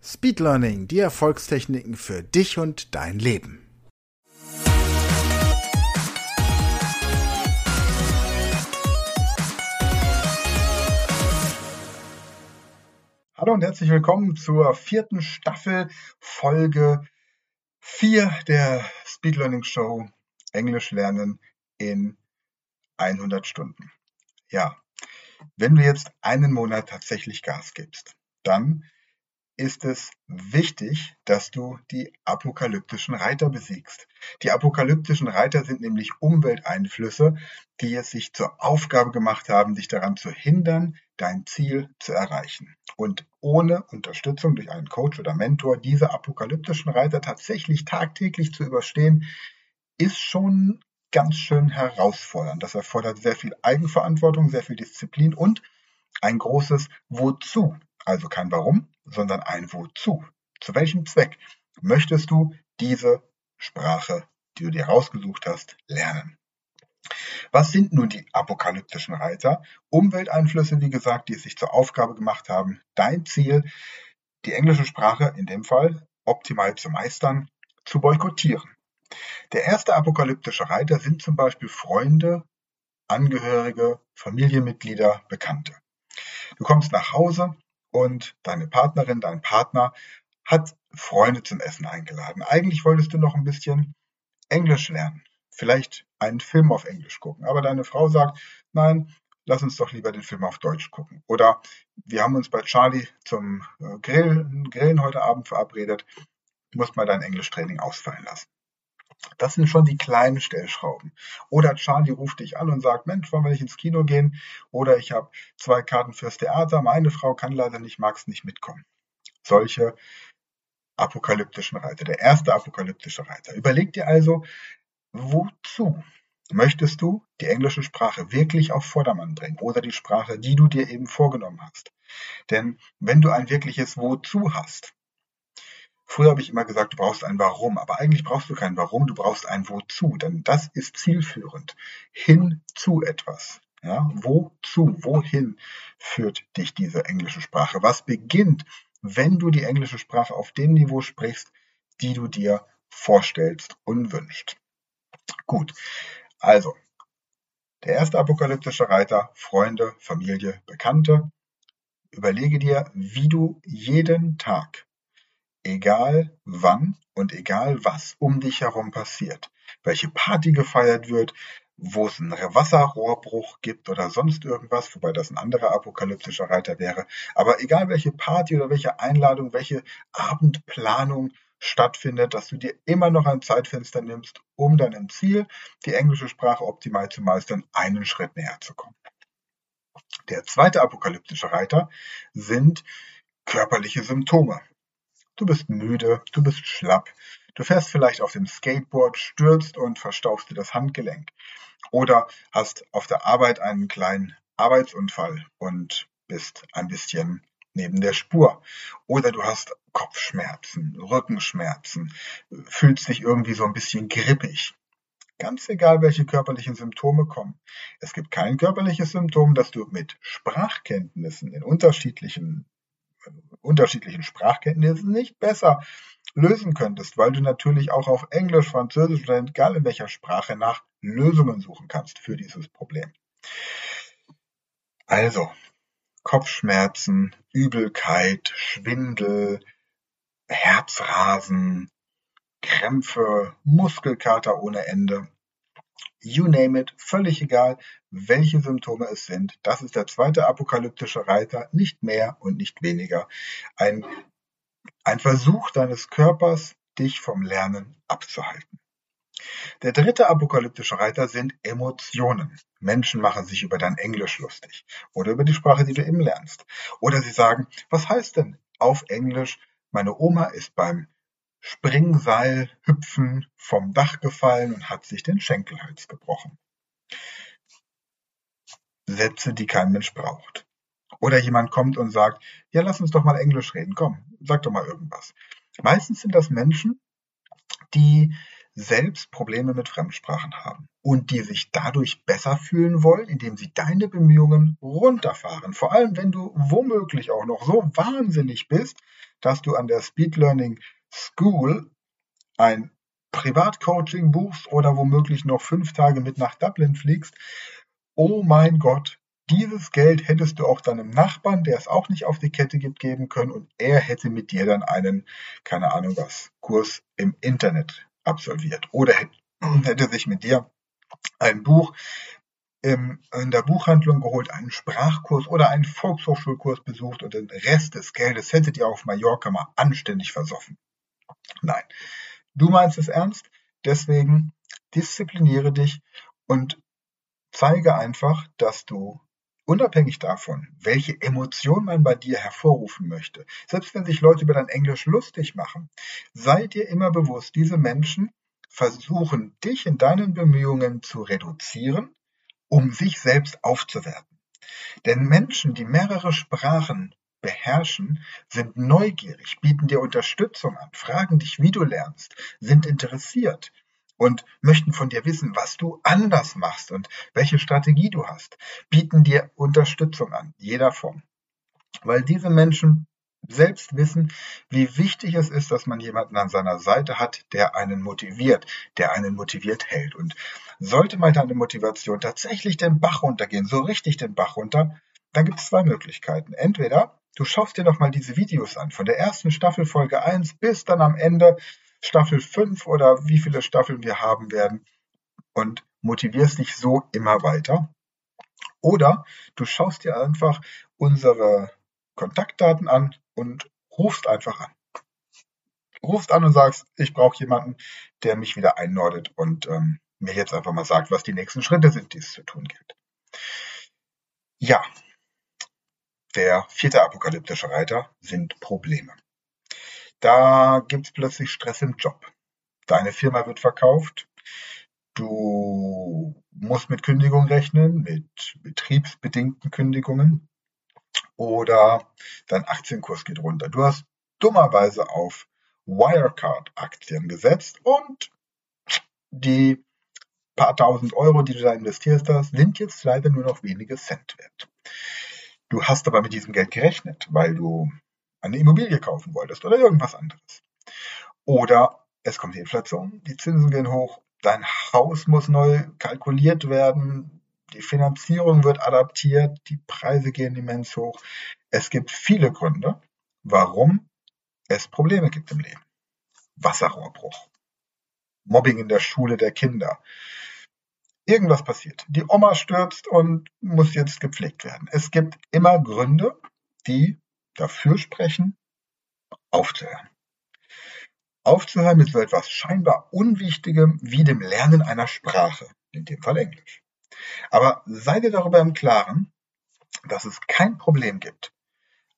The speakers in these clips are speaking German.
Speed Learning, die Erfolgstechniken für dich und dein Leben. Hallo und herzlich willkommen zur vierten Staffel, Folge 4 der Speed Learning Show Englisch lernen in 100 Stunden. Ja, wenn du jetzt einen Monat tatsächlich Gas gibst, dann ist es wichtig, dass du die apokalyptischen Reiter besiegst. Die apokalyptischen Reiter sind nämlich Umwelteinflüsse, die es sich zur Aufgabe gemacht haben, dich daran zu hindern, dein Ziel zu erreichen. Und ohne Unterstützung durch einen Coach oder Mentor diese apokalyptischen Reiter tatsächlich tagtäglich zu überstehen, ist schon ganz schön herausfordernd. Das erfordert sehr viel Eigenverantwortung, sehr viel Disziplin und ein großes Wozu. Also kein Warum, sondern ein Wozu. Zu welchem Zweck möchtest du diese Sprache, die du dir rausgesucht hast, lernen? Was sind nun die apokalyptischen Reiter? Umwelteinflüsse, wie gesagt, die es sich zur Aufgabe gemacht haben, dein Ziel, die englische Sprache in dem Fall optimal zu meistern, zu boykottieren. Der erste apokalyptische Reiter sind zum Beispiel Freunde, Angehörige, Familienmitglieder, Bekannte. Du kommst nach Hause und deine Partnerin, dein Partner hat Freunde zum Essen eingeladen. Eigentlich wolltest du noch ein bisschen Englisch lernen, vielleicht einen Film auf Englisch gucken, aber deine Frau sagt, nein, lass uns doch lieber den Film auf Deutsch gucken. Oder wir haben uns bei Charlie zum äh, Grillen, Grillen heute Abend verabredet, musst mal dein Englischtraining ausfallen lassen. Das sind schon die kleinen Stellschrauben. Oder Charlie ruft dich an und sagt, Mensch, wollen wir nicht ins Kino gehen? Oder ich habe zwei Karten fürs Theater, meine Frau kann leider nicht, magst nicht mitkommen. Solche apokalyptischen Reiter. Der erste apokalyptische Reiter. Überleg dir also, wozu möchtest du die englische Sprache wirklich auf Vordermann bringen oder die Sprache, die du dir eben vorgenommen hast. Denn wenn du ein wirkliches Wozu hast, Früher habe ich immer gesagt, du brauchst ein Warum, aber eigentlich brauchst du kein Warum, du brauchst ein Wozu, denn das ist zielführend. Hin zu etwas. Ja, wozu, wohin führt dich diese englische Sprache? Was beginnt, wenn du die englische Sprache auf dem Niveau sprichst, die du dir vorstellst und wünschst? Gut, also der erste apokalyptische Reiter, Freunde, Familie, Bekannte. Überlege dir, wie du jeden Tag egal wann und egal was um dich herum passiert, welche Party gefeiert wird, wo es einen Wasserrohrbruch gibt oder sonst irgendwas, wobei das ein anderer apokalyptischer Reiter wäre. Aber egal welche Party oder welche Einladung, welche Abendplanung stattfindet, dass du dir immer noch ein Zeitfenster nimmst, um deinem Ziel, die englische Sprache optimal zu meistern, einen Schritt näher zu kommen. Der zweite apokalyptische Reiter sind körperliche Symptome. Du bist müde, du bist schlapp. Du fährst vielleicht auf dem Skateboard, stürzt und verstauchst dir das Handgelenk. Oder hast auf der Arbeit einen kleinen Arbeitsunfall und bist ein bisschen neben der Spur. Oder du hast Kopfschmerzen, Rückenschmerzen, fühlst dich irgendwie so ein bisschen grippig. Ganz egal, welche körperlichen Symptome kommen. Es gibt kein körperliches Symptom, das du mit Sprachkenntnissen in unterschiedlichen unterschiedlichen Sprachkenntnissen nicht besser lösen könntest, weil du natürlich auch auf Englisch, Französisch oder egal in welcher Sprache nach Lösungen suchen kannst für dieses Problem. Also, Kopfschmerzen, Übelkeit, Schwindel, Herzrasen, Krämpfe, Muskelkater ohne Ende, You name it, völlig egal, welche Symptome es sind. Das ist der zweite apokalyptische Reiter, nicht mehr und nicht weniger. Ein, ein Versuch deines Körpers, dich vom Lernen abzuhalten. Der dritte apokalyptische Reiter sind Emotionen. Menschen machen sich über dein Englisch lustig oder über die Sprache, die du eben lernst. Oder sie sagen, was heißt denn auf Englisch meine Oma ist beim Springseil hüpfen vom Dach gefallen und hat sich den Schenkelhals gebrochen. Sätze, die kein Mensch braucht. Oder jemand kommt und sagt, ja, lass uns doch mal Englisch reden, komm, sag doch mal irgendwas. Meistens sind das Menschen, die selbst Probleme mit Fremdsprachen haben und die sich dadurch besser fühlen wollen, indem sie deine Bemühungen runterfahren. Vor allem, wenn du womöglich auch noch so wahnsinnig bist, dass du an der Speed Learning School ein Privatcoaching buchst oder womöglich noch fünf Tage mit nach Dublin fliegst. Oh mein Gott, dieses Geld hättest du auch deinem Nachbarn, der es auch nicht auf die Kette gibt, geben können und er hätte mit dir dann einen, keine Ahnung was, Kurs im Internet absolviert. Oder hätte sich mit dir ein Buch in der Buchhandlung geholt, einen Sprachkurs oder einen Volkshochschulkurs besucht und den Rest des Geldes hättet ihr auf Mallorca mal anständig versoffen. Nein, du meinst es ernst, deswegen diszipliniere dich und zeige einfach, dass du Unabhängig davon, welche Emotion man bei dir hervorrufen möchte, selbst wenn sich Leute über dein Englisch lustig machen, sei dir immer bewusst, diese Menschen versuchen dich in deinen Bemühungen zu reduzieren, um sich selbst aufzuwerten. Denn Menschen, die mehrere Sprachen beherrschen, sind neugierig, bieten dir Unterstützung an, fragen dich, wie du lernst, sind interessiert und möchten von dir wissen, was du anders machst und welche Strategie du hast, bieten dir Unterstützung an, jeder Form. Weil diese Menschen selbst wissen, wie wichtig es ist, dass man jemanden an seiner Seite hat, der einen motiviert, der einen motiviert hält. Und sollte mal deine Motivation tatsächlich den Bach runtergehen, so richtig den Bach runter, dann gibt es zwei Möglichkeiten. Entweder du schaust dir noch mal diese Videos an, von der ersten Staffel Folge 1 bis dann am Ende Staffel 5 oder wie viele Staffeln wir haben werden und motivierst dich so immer weiter. Oder du schaust dir einfach unsere Kontaktdaten an und rufst einfach an. Rufst an und sagst, ich brauche jemanden, der mich wieder einnordet und ähm, mir jetzt einfach mal sagt, was die nächsten Schritte sind, die es zu tun gilt. Ja, der vierte apokalyptische Reiter sind Probleme. Da gibt's plötzlich Stress im Job. Deine Firma wird verkauft. Du musst mit Kündigung rechnen, mit betriebsbedingten Kündigungen. Oder dein Aktienkurs geht runter. Du hast dummerweise auf Wirecard-Aktien gesetzt und die paar tausend Euro, die du da investiert hast, sind jetzt leider nur noch wenige Cent wert. Du hast aber mit diesem Geld gerechnet, weil du eine Immobilie kaufen wolltest oder irgendwas anderes. Oder es kommt die Inflation, die Zinsen gehen hoch, dein Haus muss neu kalkuliert werden, die Finanzierung wird adaptiert, die Preise gehen immens hoch. Es gibt viele Gründe, warum es Probleme gibt im Leben. Wasserrohrbruch, Mobbing in der Schule der Kinder. Irgendwas passiert. Die Oma stürzt und muss jetzt gepflegt werden. Es gibt immer Gründe, die dafür sprechen, aufzuhören. Aufzuhören mit so etwas scheinbar Unwichtigem wie dem Lernen einer Sprache, in dem Fall Englisch. Aber sei dir darüber im Klaren, dass es kein Problem gibt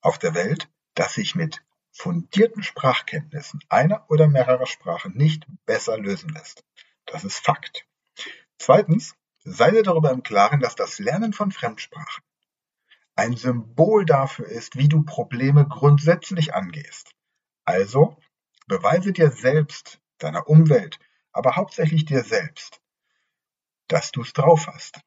auf der Welt, das sich mit fundierten Sprachkenntnissen einer oder mehrerer Sprachen nicht besser lösen lässt. Das ist Fakt. Zweitens, sei dir darüber im Klaren, dass das Lernen von Fremdsprachen ein Symbol dafür ist, wie du Probleme grundsätzlich angehst. Also beweise dir selbst, deiner Umwelt, aber hauptsächlich dir selbst, dass du es drauf hast,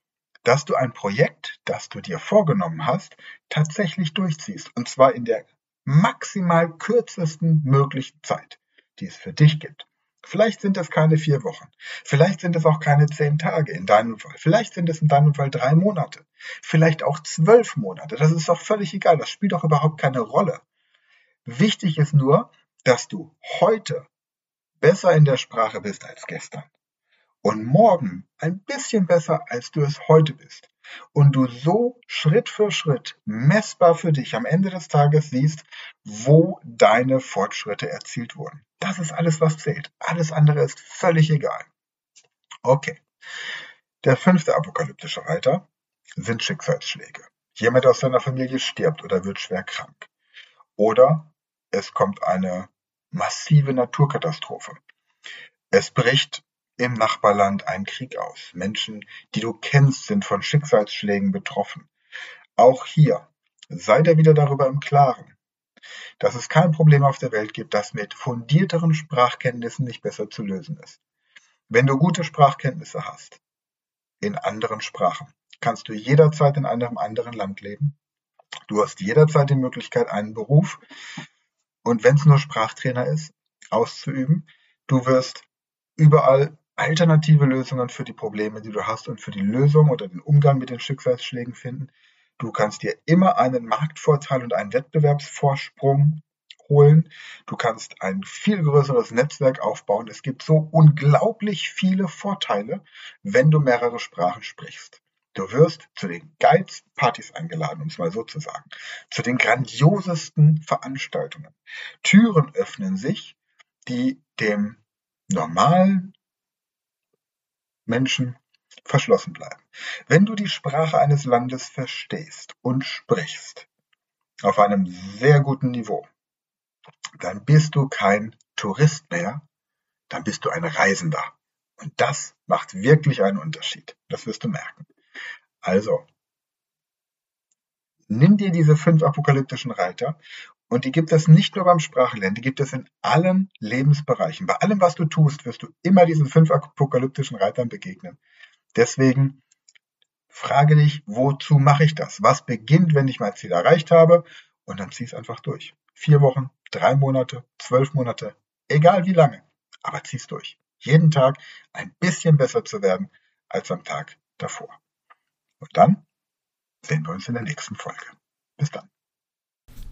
dass du ein Projekt, das du dir vorgenommen hast, tatsächlich durchziehst, und zwar in der maximal kürzesten möglichen Zeit, die es für dich gibt. Vielleicht sind es keine vier Wochen. Vielleicht sind es auch keine zehn Tage in deinem Fall. Vielleicht sind es in deinem Fall drei Monate. Vielleicht auch zwölf Monate. Das ist doch völlig egal. Das spielt doch überhaupt keine Rolle. Wichtig ist nur, dass du heute besser in der Sprache bist als gestern und morgen ein bisschen besser, als du es heute bist. Und du so Schritt für Schritt messbar für dich am Ende des Tages siehst, wo deine Fortschritte erzielt wurden. Das ist alles, was zählt. Alles andere ist völlig egal. Okay. Der fünfte apokalyptische Reiter sind Schicksalsschläge. Jemand aus seiner Familie stirbt oder wird schwer krank. Oder es kommt eine massive Naturkatastrophe. Es bricht im Nachbarland ein Krieg aus. Menschen, die du kennst, sind von Schicksalsschlägen betroffen. Auch hier sei dir wieder darüber im Klaren, dass es kein Problem auf der Welt gibt, das mit fundierteren Sprachkenntnissen nicht besser zu lösen ist. Wenn du gute Sprachkenntnisse hast, in anderen Sprachen, kannst du jederzeit in einem anderen Land leben. Du hast jederzeit die Möglichkeit, einen Beruf und wenn es nur Sprachtrainer ist, auszuüben. Du wirst überall alternative Lösungen für die Probleme, die du hast und für die Lösung oder den Umgang mit den Schicksalsschlägen finden. Du kannst dir immer einen Marktvorteil und einen Wettbewerbsvorsprung holen. Du kannst ein viel größeres Netzwerk aufbauen. Es gibt so unglaublich viele Vorteile, wenn du mehrere Sprachen sprichst. Du wirst zu den geilsten Partys eingeladen, um es mal so zu sagen. Zu den grandiosesten Veranstaltungen. Türen öffnen sich, die dem normalen Menschen verschlossen bleiben. Wenn du die Sprache eines Landes verstehst und sprichst, auf einem sehr guten Niveau, dann bist du kein Tourist mehr, dann bist du ein Reisender. Und das macht wirklich einen Unterschied. Das wirst du merken. Also, nimm dir diese fünf apokalyptischen Reiter und die gibt es nicht nur beim Sprachlernen, die gibt es in allen Lebensbereichen. Bei allem, was du tust, wirst du immer diesen fünf apokalyptischen Reitern begegnen. Deswegen frage dich, wozu mache ich das? Was beginnt, wenn ich mein Ziel erreicht habe? Und dann zieh es einfach durch. Vier Wochen, drei Monate, zwölf Monate, egal wie lange, aber zieh es durch. Jeden Tag ein bisschen besser zu werden als am Tag davor. Und dann sehen wir uns in der nächsten Folge. Bis dann.